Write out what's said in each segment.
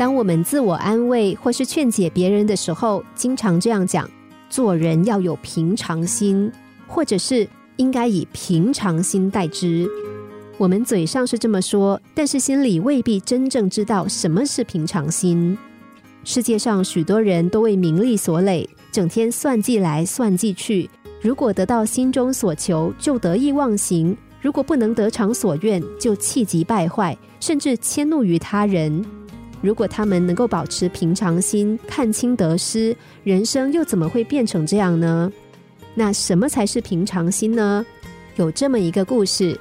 当我们自我安慰或是劝解别人的时候，经常这样讲：做人要有平常心，或者是应该以平常心待之。我们嘴上是这么说，但是心里未必真正知道什么是平常心。世界上许多人都为名利所累，整天算计来算计去。如果得到心中所求，就得意忘形；如果不能得偿所愿，就气急败坏，甚至迁怒于他人。如果他们能够保持平常心，看清得失，人生又怎么会变成这样呢？那什么才是平常心呢？有这么一个故事：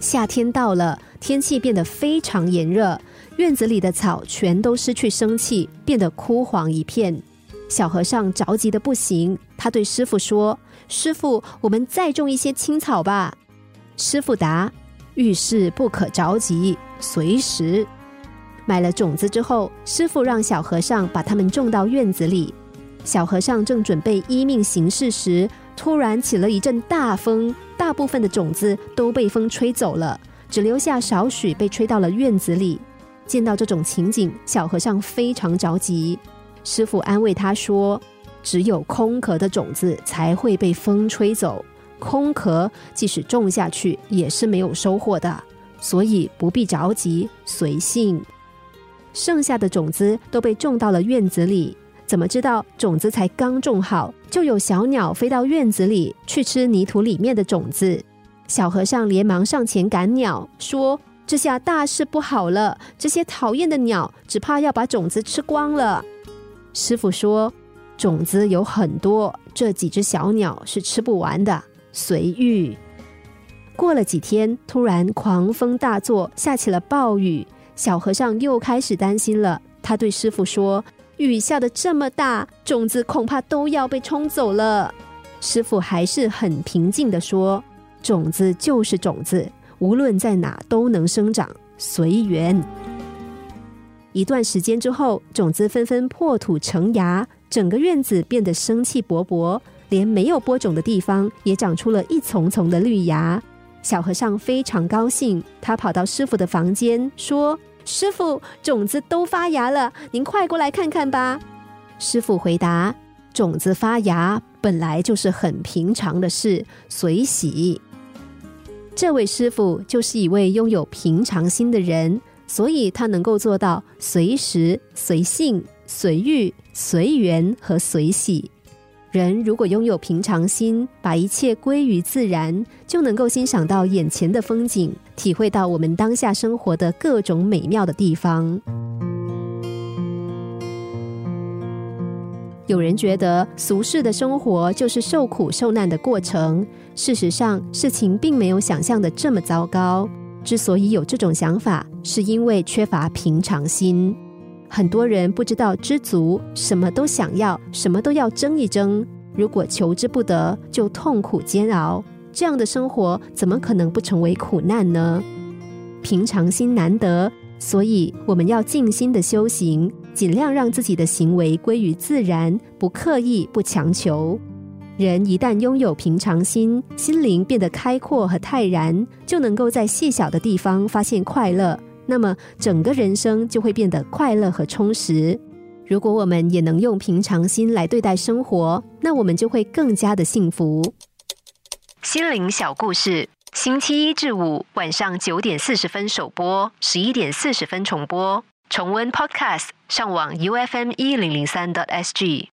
夏天到了，天气变得非常炎热，院子里的草全都失去生气，变得枯黄一片。小和尚着急的不行，他对师傅说：“师傅，我们再种一些青草吧。”师傅答：“遇事不可着急，随时。”买了种子之后，师傅让小和尚把它们种到院子里。小和尚正准备依命行事时，突然起了一阵大风，大部分的种子都被风吹走了，只留下少许被吹到了院子里。见到这种情景，小和尚非常着急。师傅安慰他说：“只有空壳的种子才会被风吹走，空壳即使种下去也是没有收获的，所以不必着急，随性。”剩下的种子都被种到了院子里，怎么知道种子才刚种好，就有小鸟飞到院子里去吃泥土里面的种子？小和尚连忙上前赶鸟，说：“这下大事不好了！这些讨厌的鸟，只怕要把种子吃光了。”师傅说：“种子有很多，这几只小鸟是吃不完的，随遇。”过了几天，突然狂风大作，下起了暴雨。小和尚又开始担心了。他对师傅说：“雨下的这么大，种子恐怕都要被冲走了。”师傅还是很平静的说：“种子就是种子，无论在哪都能生长，随缘。”一段时间之后，种子纷纷破土成芽，整个院子变得生气勃勃，连没有播种的地方也长出了一丛丛的绿芽。小和尚非常高兴，他跑到师傅的房间说：“师傅，种子都发芽了，您快过来看看吧。”师傅回答：“种子发芽本来就是很平常的事，随喜。”这位师傅就是一位拥有平常心的人，所以他能够做到随时、随性、随遇、随缘和随喜。人如果拥有平常心，把一切归于自然，就能够欣赏到眼前的风景，体会到我们当下生活的各种美妙的地方。有人觉得俗世的生活就是受苦受难的过程，事实上事情并没有想象的这么糟糕。之所以有这种想法，是因为缺乏平常心。很多人不知道知足，什么都想要，什么都要争一争。如果求之不得，就痛苦煎熬。这样的生活怎么可能不成为苦难呢？平常心难得，所以我们要静心的修行，尽量让自己的行为归于自然，不刻意，不强求。人一旦拥有平常心，心灵变得开阔和泰然，就能够在细小的地方发现快乐。那么，整个人生就会变得快乐和充实。如果我们也能用平常心来对待生活，那我们就会更加的幸福。心灵小故事，星期一至五晚上九点四十分首播，十一点四十分重播。重温 Podcast，上网 U F M 一零零三 t S G。